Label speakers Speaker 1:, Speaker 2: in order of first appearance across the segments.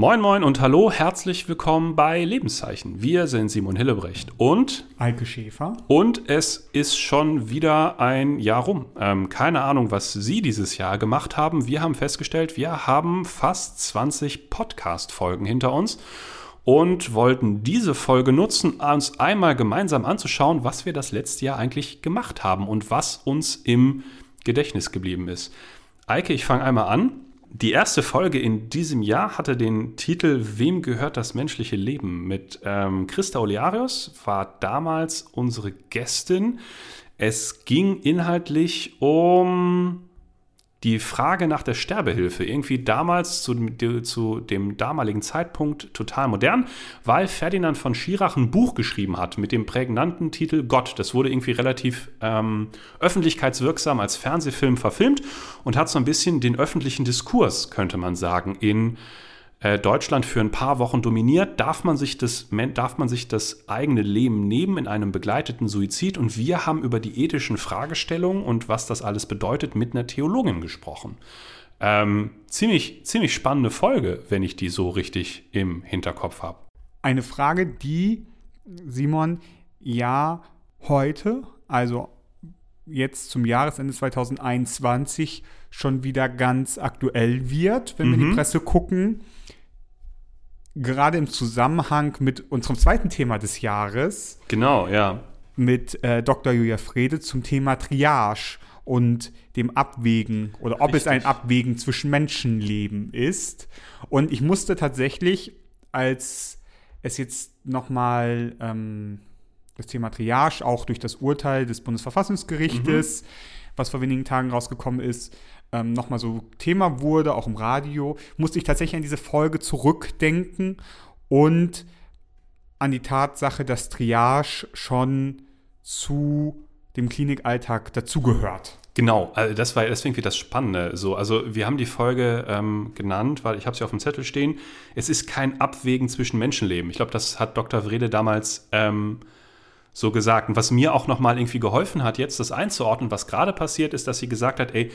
Speaker 1: Moin Moin und hallo, herzlich willkommen bei Lebenszeichen. Wir sind Simon Hillebrecht und
Speaker 2: Eike Schäfer.
Speaker 1: Und es ist schon wieder ein Jahr rum. Ähm, keine Ahnung, was Sie dieses Jahr gemacht haben. Wir haben festgestellt, wir haben fast 20 Podcast-Folgen hinter uns und wollten diese Folge nutzen, uns einmal gemeinsam anzuschauen, was wir das letzte Jahr eigentlich gemacht haben und was uns im Gedächtnis geblieben ist. Eike, ich fange einmal an. Die erste Folge in diesem Jahr hatte den Titel Wem gehört das menschliche Leben? Mit ähm, Christa Olearius war damals unsere Gästin. Es ging inhaltlich um die Frage nach der Sterbehilfe irgendwie damals zu, zu, dem damaligen Zeitpunkt total modern, weil Ferdinand von Schirach ein Buch geschrieben hat mit dem prägnanten Titel Gott. Das wurde irgendwie relativ ähm, öffentlichkeitswirksam als Fernsehfilm verfilmt und hat so ein bisschen den öffentlichen Diskurs, könnte man sagen, in äh, Deutschland für ein paar Wochen dominiert, darf man, sich das, darf man sich das eigene Leben nehmen in einem begleiteten Suizid. Und wir haben über die ethischen Fragestellungen und was das alles bedeutet mit einer Theologin gesprochen. Ähm, ziemlich, ziemlich spannende Folge, wenn ich die so richtig im Hinterkopf habe.
Speaker 2: Eine Frage, die, Simon, ja heute, also jetzt zum Jahresende 2021, schon wieder ganz aktuell wird, wenn mhm. wir in die Presse gucken gerade im Zusammenhang mit unserem zweiten Thema des Jahres.
Speaker 1: Genau, ja.
Speaker 2: Mit äh, Dr. Julia Frede zum Thema Triage und dem Abwägen oder ob Richtig. es ein Abwägen zwischen Menschenleben ist. Und ich musste tatsächlich, als es jetzt nochmal ähm, das Thema Triage auch durch das Urteil des Bundesverfassungsgerichtes, mhm. was vor wenigen Tagen rausgekommen ist, ähm, nochmal so Thema wurde, auch im Radio, musste ich tatsächlich an diese Folge zurückdenken und an die Tatsache, dass Triage schon zu dem Klinikalltag dazugehört.
Speaker 1: Genau, also das war deswegen wie das Spannende. So, also wir haben die Folge ähm, genannt, weil ich habe sie auf dem Zettel stehen. Es ist kein Abwägen zwischen Menschenleben. Ich glaube, das hat Dr. Wrede damals ähm, so gesagt. Und was mir auch nochmal irgendwie geholfen hat, jetzt das einzuordnen, was gerade passiert ist, dass sie gesagt hat, ey,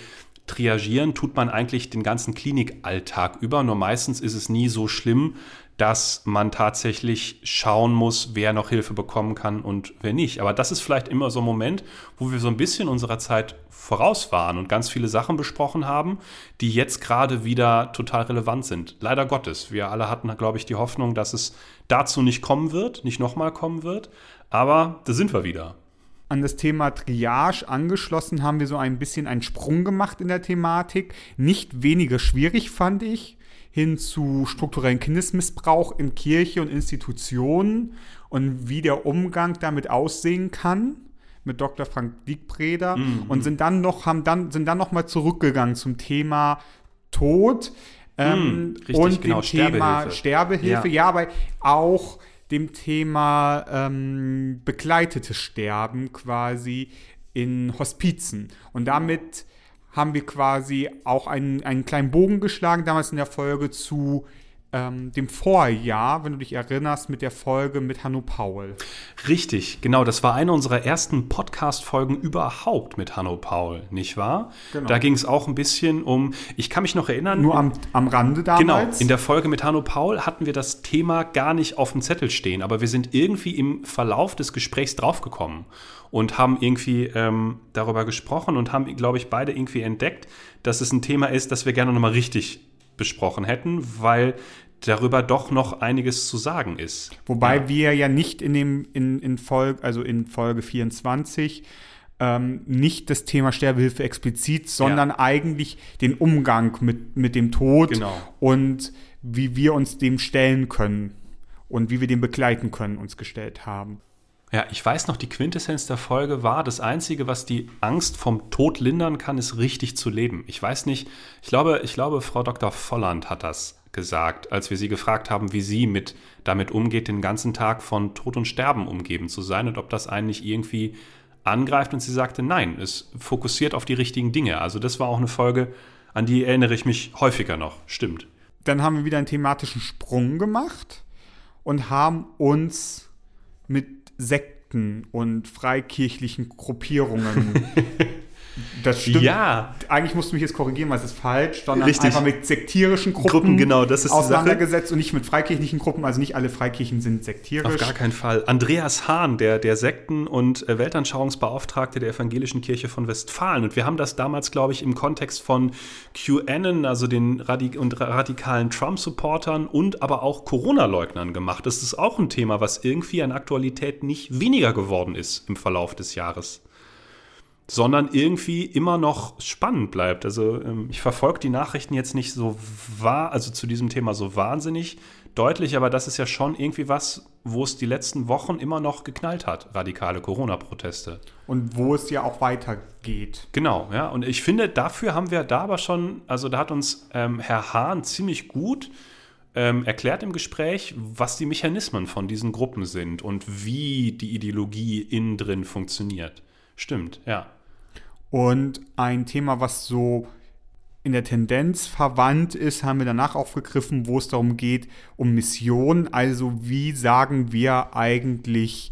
Speaker 1: triagieren tut man eigentlich den ganzen Klinikalltag über, nur meistens ist es nie so schlimm, dass man tatsächlich schauen muss, wer noch Hilfe bekommen kann und wer nicht. Aber das ist vielleicht immer so ein Moment, wo wir so ein bisschen unserer Zeit voraus waren und ganz viele Sachen besprochen haben, die jetzt gerade wieder total relevant sind. Leider Gottes. Wir alle hatten, glaube ich, die Hoffnung, dass es dazu nicht kommen wird, nicht nochmal kommen wird. Aber da sind wir wieder
Speaker 2: an das Thema Triage angeschlossen haben wir so ein bisschen einen Sprung gemacht in der Thematik. Nicht weniger schwierig fand ich, hin zu strukturellen Kindesmissbrauch in Kirche und Institutionen und wie der Umgang damit aussehen kann mit Dr. Frank Diekbreder mhm. und sind dann noch haben dann sind dann noch mal zurückgegangen zum Thema Tod ähm, mhm, richtig, und genau, dem Thema Sterbehilfe, Sterbehilfe. Ja. ja, aber auch dem Thema ähm, begleitetes Sterben quasi in Hospizen. Und damit haben wir quasi auch einen, einen kleinen Bogen geschlagen, damals in der Folge zu ähm, dem Vorjahr, wenn du dich erinnerst, mit der Folge mit Hanno Paul.
Speaker 1: Richtig, genau. Das war eine unserer ersten Podcast-Folgen überhaupt mit Hanno Paul, nicht wahr? Genau. Da ging es auch ein bisschen um, ich kann mich noch erinnern.
Speaker 2: Nur am, am Rande damals?
Speaker 1: Genau, in der Folge mit Hanno Paul hatten wir das Thema gar nicht auf dem Zettel stehen, aber wir sind irgendwie im Verlauf des Gesprächs draufgekommen und haben irgendwie ähm, darüber gesprochen und haben, glaube ich, beide irgendwie entdeckt, dass es ein Thema ist, das wir gerne nochmal richtig besprochen hätten, weil darüber doch noch einiges zu sagen ist.
Speaker 2: Wobei ja. wir ja nicht in dem in, in Folge, also in Folge 24 ähm, nicht das Thema Sterbehilfe explizit, sondern ja. eigentlich den Umgang mit, mit dem Tod genau. und wie wir uns dem stellen können und wie wir den begleiten können, uns gestellt haben.
Speaker 1: Ja, ich weiß noch, die Quintessenz der Folge war, das Einzige, was die Angst vom Tod lindern kann, ist richtig zu leben. Ich weiß nicht, ich glaube, ich glaube, Frau Dr. Volland hat das gesagt, als wir sie gefragt haben, wie sie mit damit umgeht, den ganzen Tag von Tod und Sterben umgeben zu sein und ob das einen nicht irgendwie angreift. Und sie sagte, nein, es fokussiert auf die richtigen Dinge. Also das war auch eine Folge, an die erinnere ich mich häufiger noch. Stimmt.
Speaker 2: Dann haben wir wieder einen thematischen Sprung gemacht und haben uns mit Sekten und freikirchlichen Gruppierungen Das stimmt.
Speaker 1: Ja.
Speaker 2: Eigentlich musst du mich jetzt korrigieren, weil es ist falsch, sondern
Speaker 1: Richtig.
Speaker 2: einfach mit sektierischen Gruppen,
Speaker 1: Gruppen, genau, das ist
Speaker 2: auseinandergesetzt und nicht mit freikirchlichen Gruppen. Also nicht alle Freikirchen sind sektierisch.
Speaker 1: Auf gar keinen Fall. Andreas Hahn, der, der Sekten- und äh, Weltanschauungsbeauftragte der Evangelischen Kirche von Westfalen. Und wir haben das damals, glaube ich, im Kontext von QAnon, also den Radik und radikalen Trump-Supportern und aber auch Corona-Leugnern gemacht. Das ist auch ein Thema, was irgendwie an Aktualität nicht weniger geworden ist im Verlauf des Jahres sondern irgendwie immer noch spannend bleibt. Also ähm, ich verfolge die Nachrichten jetzt nicht so wahr, also zu diesem Thema so wahnsinnig deutlich, aber das ist ja schon irgendwie was, wo es die letzten Wochen immer noch geknallt hat, radikale Corona-Proteste.
Speaker 2: Und wo es ja auch weitergeht.
Speaker 1: Genau, ja. Und ich finde, dafür haben wir da aber schon, also da hat uns ähm, Herr Hahn ziemlich gut ähm, erklärt im Gespräch, was die Mechanismen von diesen Gruppen sind und wie die Ideologie innen drin funktioniert. Stimmt, ja.
Speaker 2: Und ein Thema, was so in der Tendenz verwandt ist, haben wir danach aufgegriffen, wo es darum geht, um Mission. Also wie sagen wir eigentlich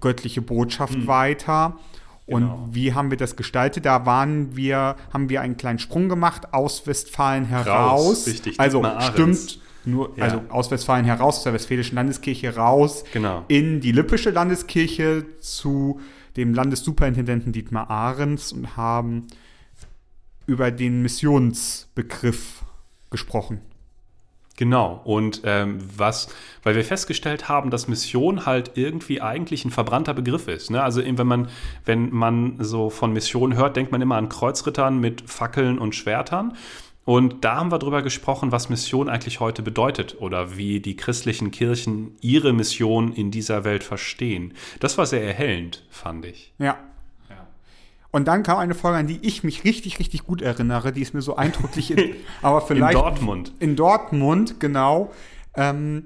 Speaker 2: göttliche Botschaft
Speaker 1: Hm.
Speaker 2: weiter? Und
Speaker 1: Genau.
Speaker 2: wie haben wir das gestaltet? Da waren wir, haben wir einen kleinen Sprung gemacht aus Westfalen heraus.
Speaker 1: Raus, richtig,
Speaker 2: Also stimmt, nur,
Speaker 1: Ja.
Speaker 2: also aus Westfalen heraus, aus der Westfälischen Landeskirche raus
Speaker 1: Genau.
Speaker 2: in die Lippische Landeskirche zu dem Landessuperintendenten Dietmar Ahrens und haben über den Missionsbegriff gesprochen.
Speaker 1: Genau. Und ähm, was, weil wir festgestellt haben, dass Mission halt irgendwie eigentlich ein verbrannter Begriff ist. Ne? Also wenn man, wenn man so von Mission hört, denkt man immer an Kreuzrittern mit Fackeln und Schwertern. Und da haben wir drüber gesprochen, was Mission eigentlich heute bedeutet oder wie die christlichen Kirchen ihre Mission in dieser Welt verstehen. Das war sehr erhellend, fand ich.
Speaker 2: Ja. Und dann kam eine Folge, an die ich mich richtig, richtig gut erinnere. Die ist mir so eindrücklich, in, aber vielleicht
Speaker 1: In Dortmund.
Speaker 2: in Dortmund, genau, ähm,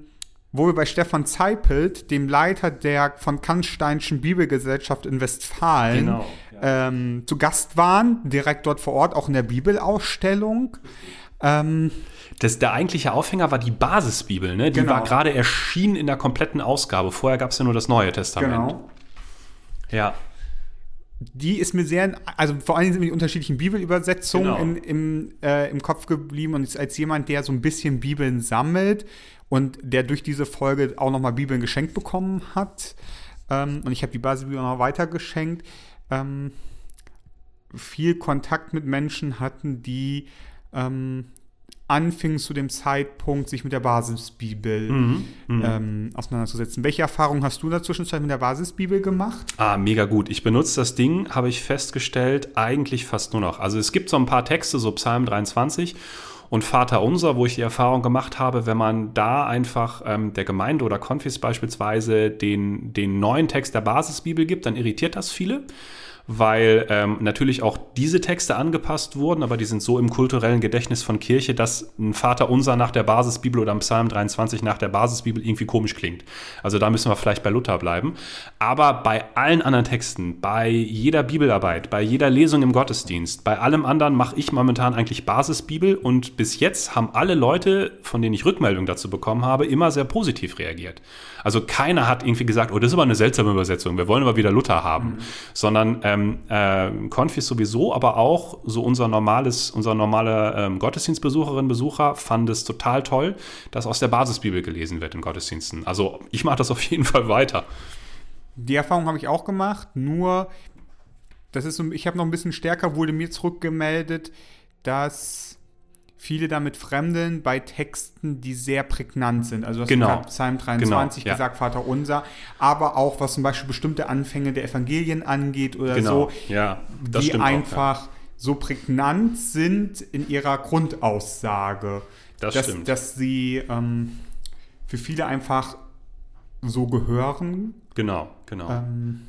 Speaker 2: wo wir bei Stefan Zeipelt, dem Leiter der von Kannsteinschen Bibelgesellschaft in Westfalen,
Speaker 1: Genau,
Speaker 2: ähm, zu Gast waren, direkt dort vor Ort, auch in der Bibelausstellung. Ähm,
Speaker 1: Das, der eigentliche Aufhänger war die Basisbibel, ne? Die
Speaker 2: Genau.
Speaker 1: war gerade erschienen in der kompletten Ausgabe. Vorher gab es ja nur das Neue Testament.
Speaker 2: genau.
Speaker 1: Ja.
Speaker 2: Die ist mir sehr, also vor allem sind mir die unterschiedlichen Bibelübersetzungen
Speaker 1: Genau.
Speaker 2: in, im, äh, im Kopf geblieben und ist als jemand, der so ein bisschen Bibeln sammelt und der durch diese Folge auch nochmal Bibeln geschenkt bekommen hat. Ähm, und ich habe die Basisbibel noch weitergeschenkt. Ähm, viel Kontakt mit Menschen hatten, die ähm, anfingen zu dem Zeitpunkt, sich mit der Basisbibel
Speaker 1: Mhm.
Speaker 2: ähm, auseinanderzusetzen. Welche Erfahrungen hast du in der Zwischenzeit mit der Basisbibel gemacht?
Speaker 1: Ah, mega gut. Ich benutze das Ding, habe ich festgestellt, eigentlich fast nur noch. Also es gibt so ein paar Texte, so Psalm 23 und Vater Unser, wo ich die Erfahrung gemacht habe, wenn man da einfach ähm, der Gemeinde oder Konfis beispielsweise den, den neuen Text der Basisbibel gibt, dann irritiert das viele. Weil ähm, natürlich auch diese Texte angepasst wurden, aber die sind so im kulturellen Gedächtnis von Kirche, dass ein Vater Unser nach der Basisbibel oder ein Psalm 23 nach der Basisbibel irgendwie komisch klingt. Also da müssen wir vielleicht bei Luther bleiben. Aber bei allen anderen Texten, bei jeder Bibelarbeit, bei jeder Lesung im Gottesdienst, bei allem anderen mache ich momentan eigentlich Basisbibel und bis jetzt haben alle Leute, von denen ich Rückmeldung dazu bekommen habe, immer sehr positiv reagiert. Also keiner hat irgendwie gesagt, oh, das ist aber eine seltsame Übersetzung, wir wollen aber wieder Luther haben, sondern ähm, äh, Konfis sowieso, aber auch so unser normales, unser normaler ähm, Gottesdienstbesucherin, Besucher fand es total toll, dass aus der Basisbibel gelesen wird in Gottesdiensten. Also ich mache das auf jeden Fall weiter.
Speaker 2: Die Erfahrung habe ich auch gemacht, nur das ist ich habe noch ein bisschen stärker wurde mir zurückgemeldet, dass viele damit fremdeln bei Texten, die sehr prägnant sind. Also du hast
Speaker 1: Genau.
Speaker 2: Psalm 23
Speaker 1: Genau, ja.
Speaker 2: gesagt, Vater unser, aber auch was zum Beispiel bestimmte Anfänge der Evangelien angeht oder
Speaker 1: Genau,
Speaker 2: so,
Speaker 1: ja,
Speaker 2: die
Speaker 1: stimmt auch, ja.
Speaker 2: einfach so prägnant sind in ihrer Grundaussage,
Speaker 1: Das
Speaker 2: dass,
Speaker 1: stimmt.
Speaker 2: dass sie ähm, für viele einfach so gehören
Speaker 1: Genau, genau.
Speaker 2: ähm,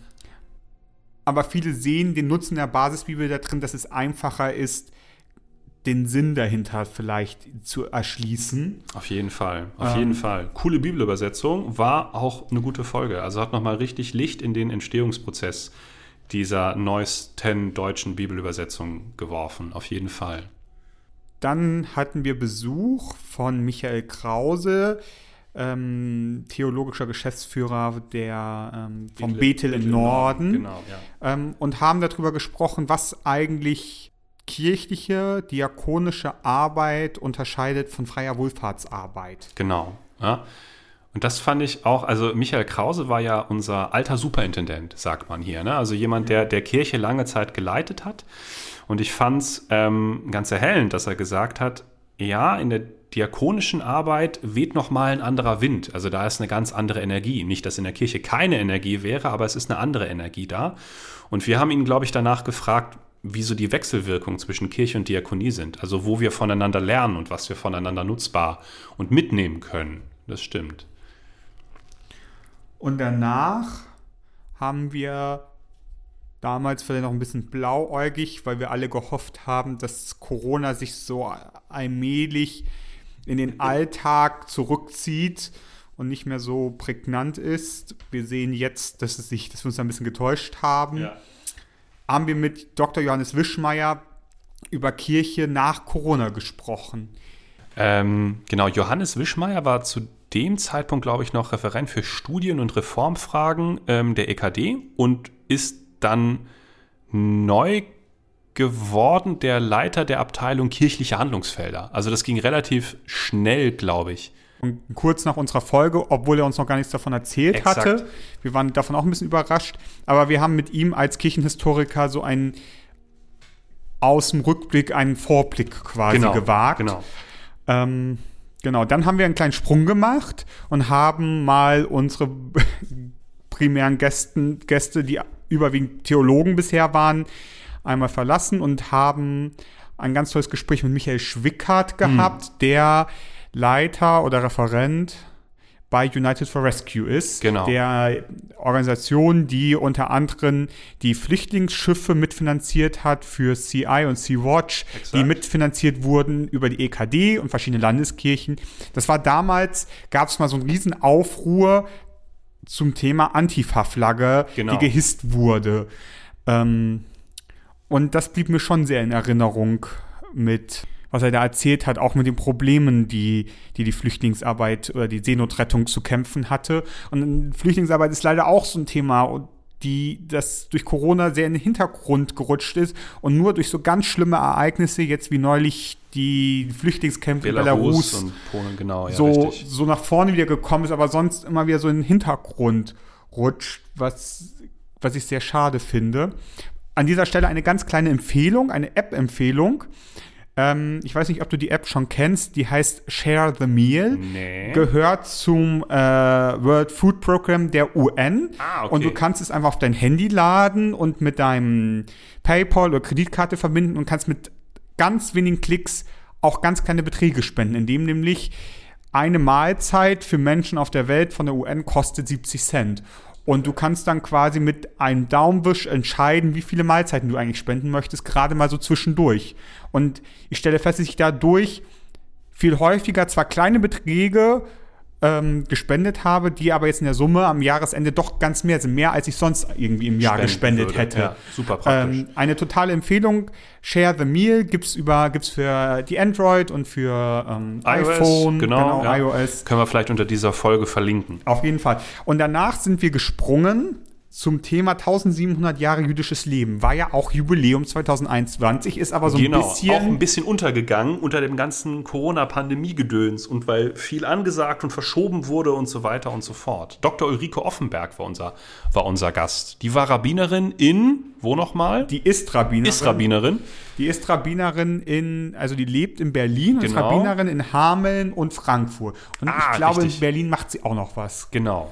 Speaker 2: aber viele sehen den Nutzen der Basisbibel da drin, dass es einfacher ist, den Sinn dahinter vielleicht zu erschließen.
Speaker 1: Auf jeden Fall, auf
Speaker 2: Ähm.
Speaker 1: jeden Fall. Coole Bibelübersetzung, war auch eine gute Folge. Also hat nochmal richtig Licht in den Entstehungsprozess dieser neuesten deutschen Bibelübersetzung geworfen. Auf jeden Fall.
Speaker 2: Dann hatten wir Besuch von Michael Krause, ähm, theologischer Geschäftsführer der, ähm, vom
Speaker 1: Bethel-
Speaker 2: Bethel im Norden.
Speaker 1: Norden, genau, ja.
Speaker 2: ähm, und haben darüber gesprochen, was eigentlich kirchliche, diakonische Arbeit unterscheidet von freier Wohlfahrtsarbeit.
Speaker 1: Genau. Ja. Und das fand ich auch, also Michael Krause war ja unser alter Superintendent, sagt man hier. Ne? Also jemand, der der Kirche lange Zeit geleitet hat. Und ich fand es ähm, ganz erhellend, dass er gesagt hat, ja, in der diakonischen Arbeit weht nochmal ein anderer Wind. Also da ist eine ganz andere Energie. Nicht, dass in der Kirche keine Energie wäre, aber es ist eine andere Energie da. Und wir haben ihn, glaube ich, danach gefragt, wieso die Wechselwirkung zwischen Kirche und Diakonie sind. Also wo wir voneinander lernen und was wir voneinander nutzbar und mitnehmen können. Das stimmt.
Speaker 2: Und danach haben wir damals vielleicht noch ein bisschen blauäugig, weil wir alle gehofft haben, dass Corona sich so allmählich in den Alltag zurückzieht und nicht mehr so prägnant ist. Wir sehen jetzt, dass, es sich, dass wir uns ein bisschen getäuscht haben. Haben wir mit Dr. Johannes Wischmeier über Kirche nach Corona gesprochen.
Speaker 1: Ähm, genau, Johannes Wischmeier war zu dem Zeitpunkt, glaube ich, noch Referent für Studien- und Reformfragen ähm, der EKD und ist dann neu geworden der Leiter der Abteilung kirchliche Handlungsfelder. Also das ging relativ schnell, glaube ich.
Speaker 2: Und kurz nach unserer Folge, obwohl er uns noch gar nichts davon erzählt
Speaker 1: Exakt.
Speaker 2: hatte. Wir waren davon auch ein bisschen überrascht. Aber wir haben mit ihm als Kirchenhistoriker so einen aus dem Rückblick einen Vorblick quasi gewagt.
Speaker 1: Genau.
Speaker 2: Ähm, genau, dann haben wir einen kleinen Sprung gemacht und haben mal unsere primären Gästen, Gäste, die überwiegend Theologen bisher waren, einmal verlassen und haben ein ganz tolles Gespräch mit Michael Schwickert gehabt, der Leiter oder Referent bei United for Rescue ist,
Speaker 1: Genau.
Speaker 2: der Organisation, die unter anderem die Flüchtlingsschiffe mitfinanziert hat für CI und Sea-Watch, die mitfinanziert wurden über die EKD und verschiedene Landeskirchen. Das war damals, gab es mal so einen riesen Aufruhr zum Thema Antifa-Flagge,
Speaker 1: Genau.
Speaker 2: die gehisst wurde. Ähm, und das blieb mir schon sehr in Erinnerung mit, was er da erzählt hat, auch mit den Problemen, die die, die Flüchtlingsarbeit oder die Seenotrettung zu kämpfen hatte. Und Flüchtlingsarbeit ist leider auch so ein Thema, und die das durch Corona sehr in den Hintergrund gerutscht ist und nur durch so ganz schlimme Ereignisse, jetzt wie neulich die Flüchtlingskämpfe in
Speaker 1: Belarus,
Speaker 2: Belarus,
Speaker 1: und Polen, genau, ja,
Speaker 2: so,
Speaker 1: richtig.
Speaker 2: so nach vorne wieder gekommen ist, aber sonst immer wieder so in den Hintergrund rutscht, was, was ich sehr schade finde. An dieser Stelle eine ganz kleine Empfehlung, eine App-Empfehlung. Ähm, ich weiß nicht, ob du die App schon kennst, die heißt Share the Meal.
Speaker 1: Nee.
Speaker 2: Gehört zum äh, World Food Program der UN.
Speaker 1: Ah, okay.
Speaker 2: Und du kannst es einfach auf dein Handy laden und mit deinem PayPal oder Kreditkarte verbinden und kannst mit ganz wenigen Klicks auch ganz kleine Beträge spenden, indem nämlich eine Mahlzeit für Menschen auf der Welt von der UN kostet 70 Cent. Und du kannst dann quasi mit einem Daumenwisch entscheiden, wie viele Mahlzeiten du eigentlich spenden möchtest, gerade mal so zwischendurch. Und ich stelle fest, dass ich dadurch viel häufiger zwar kleine Beträge ähm, gespendet habe, die aber jetzt in der Summe am Jahresende doch ganz mehr sind, mehr als ich sonst irgendwie im Jahr
Speaker 1: Spenden
Speaker 2: gespendet
Speaker 1: würde.
Speaker 2: hätte.
Speaker 1: Ja, super praktisch.
Speaker 2: Ähm, eine totale Empfehlung. Share the Meal gibt's über gibt's für die Android und für ähm, iPhone,
Speaker 1: genau, ja.
Speaker 2: iOS.
Speaker 1: Können wir vielleicht unter dieser Folge verlinken.
Speaker 2: Auf jeden Fall. Und danach sind wir gesprungen zum Thema 1700 Jahre jüdisches Leben. War ja auch Jubiläum 2021, ist aber so ein
Speaker 1: genau, auch
Speaker 2: bisschen
Speaker 1: ein bisschen untergegangen unter dem ganzen Corona-Pandemie-Gedöns und weil viel angesagt und verschoben wurde und so weiter und so fort. Dr. Ulrike Offenberg war unser, war unser Gast. Die war Rabbinerin in, wo nochmal?
Speaker 2: die ist Rabbinerin.
Speaker 1: ist Rabbinerin.
Speaker 2: Die ist Rabbinerin in, also die lebt in Berlin und ist
Speaker 1: Genau.
Speaker 2: Rabbinerin in Hameln und Frankfurt. Und
Speaker 1: Ah,
Speaker 2: ich glaube,
Speaker 1: richtig.
Speaker 2: in Berlin macht sie auch noch was.
Speaker 1: Genau.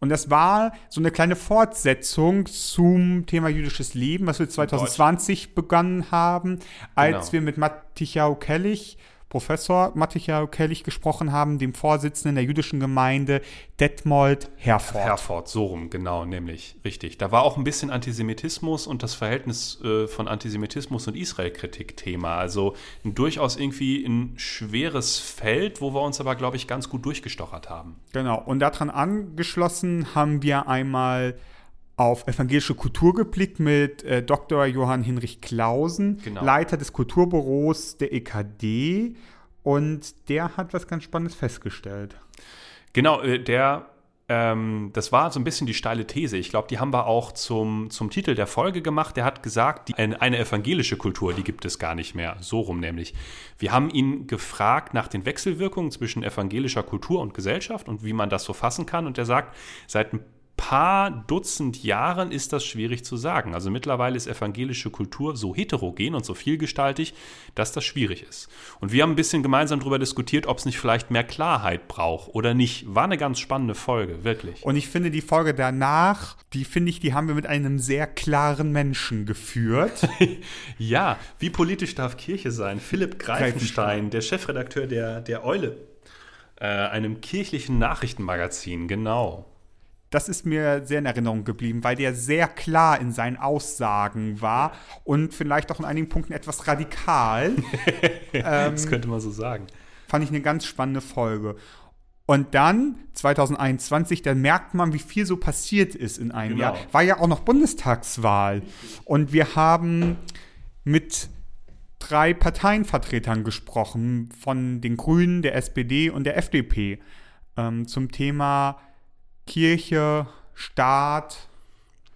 Speaker 2: Und das war so eine kleine Fortsetzung zum Thema jüdisches Leben, was wir 2020 begonnen haben, als
Speaker 1: Genau.
Speaker 2: wir mit Mattichau Kellich, Professor Mattichau Kellich gesprochen haben, dem Vorsitzenden der jüdischen Gemeinde Detmold Herford.
Speaker 1: Herford, so rum, genau, nämlich richtig. Da war auch ein bisschen Antisemitismus und das Verhältnis äh, von Antisemitismus und Israel-Kritik Thema. Also ein durchaus irgendwie ein schweres Feld, wo wir uns aber, glaube ich, ganz gut durchgestochert haben.
Speaker 2: Genau. Und daran angeschlossen haben wir einmal auf evangelische Kultur geblickt mit äh, Dr. Johann Hinrich Klausen,
Speaker 1: Genau.
Speaker 2: Leiter des Kulturbüros der EKD. Und der hat was ganz Spannendes festgestellt.
Speaker 1: Genau, äh, der, ähm, das war so ein bisschen die steile These. Ich glaube, die haben wir auch zum, zum Titel der Folge gemacht. Der hat gesagt, die, eine, eine evangelische Kultur, die gibt es gar nicht mehr. So rum nämlich. Wir haben ihn gefragt nach den Wechselwirkungen zwischen evangelischer Kultur und Gesellschaft und wie man das so fassen kann. Und er sagt, seit ein paar Dutzend Jahren ist das schwierig zu sagen. Also mittlerweile ist evangelische Kultur so heterogen und so vielgestaltig, dass das schwierig ist. Und wir haben ein bisschen gemeinsam darüber diskutiert, ob es nicht vielleicht mehr Klarheit braucht oder nicht. War eine ganz spannende Folge, wirklich.
Speaker 2: Und ich finde die Folge danach, die finde ich, die haben wir mit einem sehr klaren Menschen geführt.
Speaker 1: ja, wie politisch darf Kirche sein? Philipp Greifenstein,
Speaker 2: Greifenstein.
Speaker 1: der Chefredakteur der, der Eule, äh, einem kirchlichen Nachrichtenmagazin, genau
Speaker 2: das ist mir sehr in Erinnerung geblieben, weil der sehr klar in seinen Aussagen war und vielleicht auch in einigen Punkten etwas radikal.
Speaker 1: ähm, das könnte man so sagen.
Speaker 2: Fand ich eine ganz spannende Folge. Und dann 2021, dann merkt man, wie viel so passiert ist in einem genau. Jahr. War ja auch noch Bundestagswahl. Und wir haben mit drei Parteienvertretern gesprochen, von den Grünen, der SPD und der FDP, ähm, zum Thema Kirche, Staat.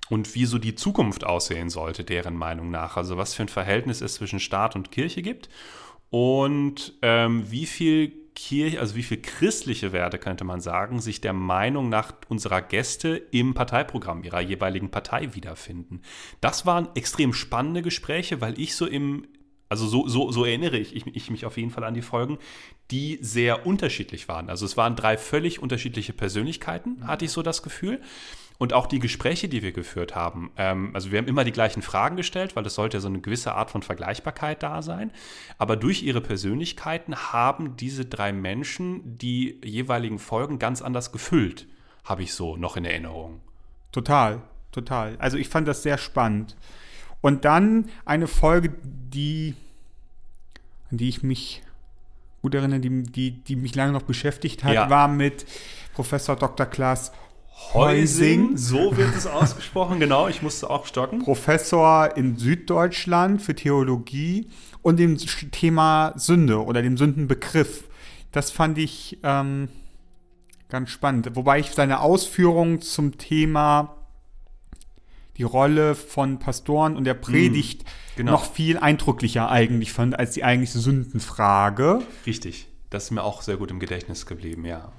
Speaker 1: Und wie so die Zukunft aussehen sollte, deren Meinung nach. Also was für ein Verhältnis es zwischen Staat und Kirche gibt und ähm, wie viel Kirche, also wie viel christliche Werte, könnte man sagen, sich der Meinung nach unserer Gäste im Parteiprogramm ihrer jeweiligen Partei wiederfinden. Das waren extrem spannende Gespräche, weil ich so im also so, so, so erinnere ich, ich, ich, mich auf jeden Fall an die Folgen, die sehr unterschiedlich waren. Also es waren drei völlig unterschiedliche Persönlichkeiten, hatte ich so das Gefühl. Und auch die Gespräche, die wir geführt haben, ähm, also wir haben immer die gleichen Fragen gestellt, weil es sollte ja so eine gewisse Art von Vergleichbarkeit da sein. Aber durch ihre Persönlichkeiten haben diese drei Menschen die jeweiligen Folgen ganz anders gefüllt, habe ich so noch in Erinnerung.
Speaker 2: Total, total. Also ich fand das sehr spannend. Und dann eine Folge, die an die ich mich gut erinnere, die, die, die mich lange noch beschäftigt hat, ja. war mit Professor Dr. Klaas Heusing.
Speaker 1: So wird es ausgesprochen, genau, ich musste auch stocken.
Speaker 2: Professor in Süddeutschland für Theologie und dem Thema Sünde oder dem Sündenbegriff. Das fand ich ähm, ganz spannend. Wobei ich seine Ausführungen zum Thema die Rolle von Pastoren und der Predigt mm, genau. noch viel eindrücklicher eigentlich fand als die eigentliche Sündenfrage.
Speaker 1: Richtig. Das ist mir auch sehr gut im Gedächtnis geblieben, ja.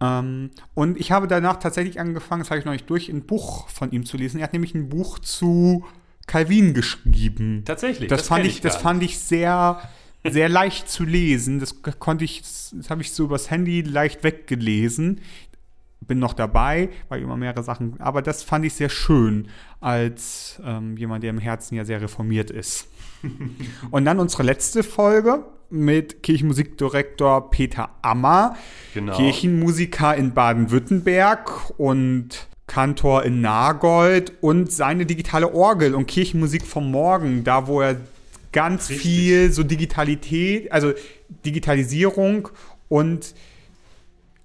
Speaker 2: Ähm, und ich habe danach tatsächlich angefangen, das habe ich noch nicht durch, ein Buch von ihm zu lesen. Er hat nämlich ein Buch zu Calvin geschrieben.
Speaker 1: Tatsächlich.
Speaker 2: Das, das fand ich, das fand ich sehr, sehr leicht zu lesen. Das konnte ich, das habe ich so übers Handy leicht weggelesen bin noch dabei, weil immer mehrere Sachen, aber das fand ich sehr schön als ähm, jemand, der im Herzen ja sehr reformiert ist. Und dann unsere letzte Folge mit Kirchenmusikdirektor Peter Ammer, genau. Kirchenmusiker in Baden-Württemberg und Kantor in Nagold und seine digitale Orgel und Kirchenmusik vom Morgen, da wo er ganz Richtig. viel so Digitalität, also Digitalisierung und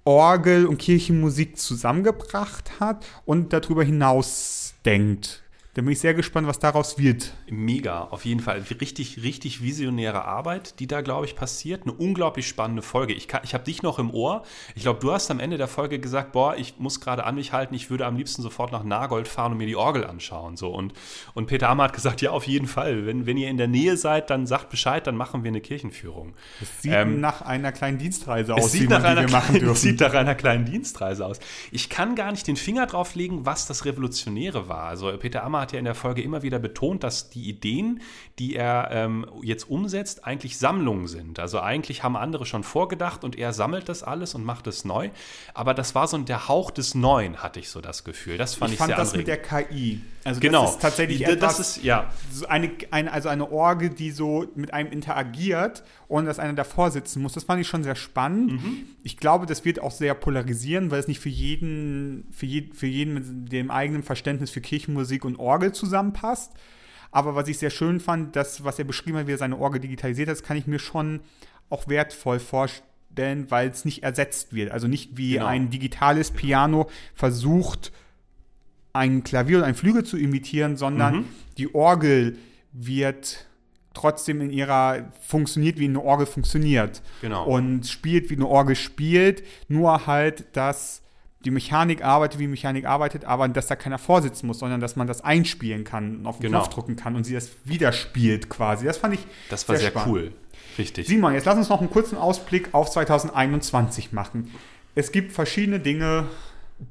Speaker 2: Orgel und Kirchenmusik zusammengebracht hat und darüber hinaus denkt. Da bin ich sehr gespannt, was daraus wird.
Speaker 1: Mega, auf jeden Fall. Richtig, richtig visionäre Arbeit, die da, glaube ich, passiert. Eine unglaublich spannende Folge. Ich, ich habe dich noch im Ohr. Ich glaube, du hast am Ende der Folge gesagt, boah, ich muss gerade an mich halten, ich würde am liebsten sofort nach Nagold fahren und mir die Orgel anschauen. So. Und, und Peter Ammer hat gesagt, ja, auf jeden Fall. Wenn, wenn ihr in der Nähe seid, dann sagt Bescheid, dann machen wir eine Kirchenführung.
Speaker 2: Es sieht ähm, nach einer kleinen Dienstreise aus,
Speaker 1: die, man, die wir machen dürfen. Es sieht nach einer kleinen Dienstreise aus. Ich kann gar nicht den Finger drauf legen, was das Revolutionäre war. Also Peter Ammer hat ja in der Folge immer wieder betont, dass die Ideen, die er ähm, jetzt umsetzt, eigentlich Sammlungen sind. Also eigentlich haben andere schon vorgedacht und er sammelt das alles und macht es neu. Aber das war so der Hauch des Neuen, hatte ich so das Gefühl. Das fand ich, ich fand sehr das
Speaker 2: anregend. mit der KI.
Speaker 1: Also genau. das
Speaker 2: ist tatsächlich etwas,
Speaker 1: das ist, ja.
Speaker 2: Eine, eine, also eine Orgel, die so mit einem interagiert, ohne dass einer davor sitzen muss. Das fand ich schon sehr spannend. Mhm. Ich glaube, das wird auch sehr polarisieren, weil es nicht für jeden, für, je, für jeden mit dem eigenen Verständnis für Kirchenmusik und Orgel zusammenpasst. Aber was ich sehr schön fand, das, was er beschrieben hat, wie er seine Orgel digitalisiert hat, das kann ich mir schon auch wertvoll vorstellen, weil es nicht ersetzt wird. Also nicht wie genau. ein digitales Piano versucht, ein Klavier oder ein Flügel zu imitieren, sondern mhm. die Orgel wird trotzdem in ihrer funktioniert, wie eine Orgel funktioniert.
Speaker 1: Genau.
Speaker 2: Und spielt, wie eine Orgel spielt, nur halt, dass die Mechanik arbeitet, wie Mechanik arbeitet, aber dass da keiner vorsitzen muss, sondern dass man das einspielen kann und auf den
Speaker 1: Genau.
Speaker 2: Knopf drücken kann und sie das wieder spielt quasi. Das fand ich
Speaker 1: Das war sehr,
Speaker 2: spannend.
Speaker 1: cool. Richtig.
Speaker 2: Simon, jetzt lass uns noch einen kurzen Ausblick auf 2021 machen. Es gibt verschiedene Dinge,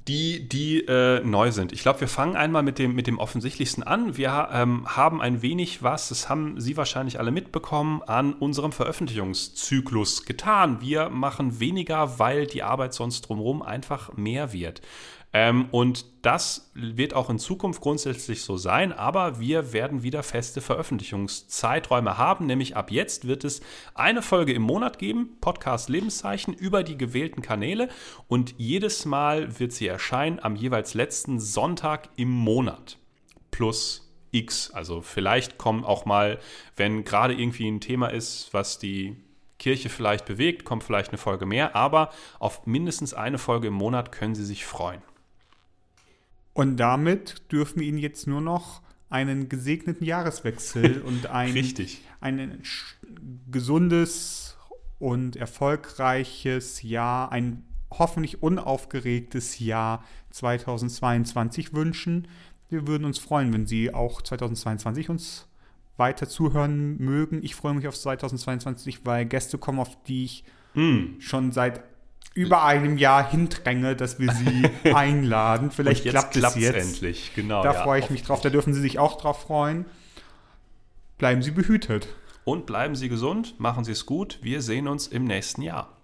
Speaker 1: die, die äh, neu sind. Ich glaube, wir fangen einmal mit dem, mit dem Offensichtlichsten an. Wir ähm, haben ein wenig was, das haben Sie wahrscheinlich alle mitbekommen, an unserem Veröffentlichungszyklus getan. Wir machen weniger, weil die Arbeit sonst drumherum einfach mehr wird. Ähm, und das wird auch in Zukunft grundsätzlich so sein, aber wir werden wieder feste Veröffentlichungszeiträume haben, nämlich ab jetzt wird es eine Folge im Monat geben, Podcast Lebenszeichen, über die gewählten Kanäle und jedes Mal wird sie erscheinen am jeweils letzten Sonntag im Monat. Plus X. Also vielleicht kommen auch mal, wenn gerade irgendwie ein Thema ist, was die Kirche vielleicht bewegt, kommt vielleicht eine Folge mehr, aber auf mindestens eine Folge im Monat können Sie sich freuen.
Speaker 2: Und damit dürfen wir Ihnen jetzt nur noch einen gesegneten Jahreswechsel und ein,
Speaker 1: Richtig.
Speaker 2: ein gesundes und erfolgreiches Jahr, ein hoffentlich unaufgeregtes Jahr 2022 wünschen. Wir würden uns freuen, wenn Sie auch 2022 uns weiter zuhören mögen. Ich freue mich auf 2022, weil Gäste kommen, auf die ich
Speaker 1: Mm.
Speaker 2: schon seit über einem Jahr hindränge, dass wir sie einladen. Vielleicht klappt es jetzt.
Speaker 1: endlich. Genau.
Speaker 2: Da
Speaker 1: ja,
Speaker 2: freue ich mich drauf. Da dürfen Sie sich auch drauf freuen. Bleiben Sie behütet.
Speaker 1: Und bleiben Sie gesund, machen Sie es gut. Wir sehen uns im nächsten Jahr.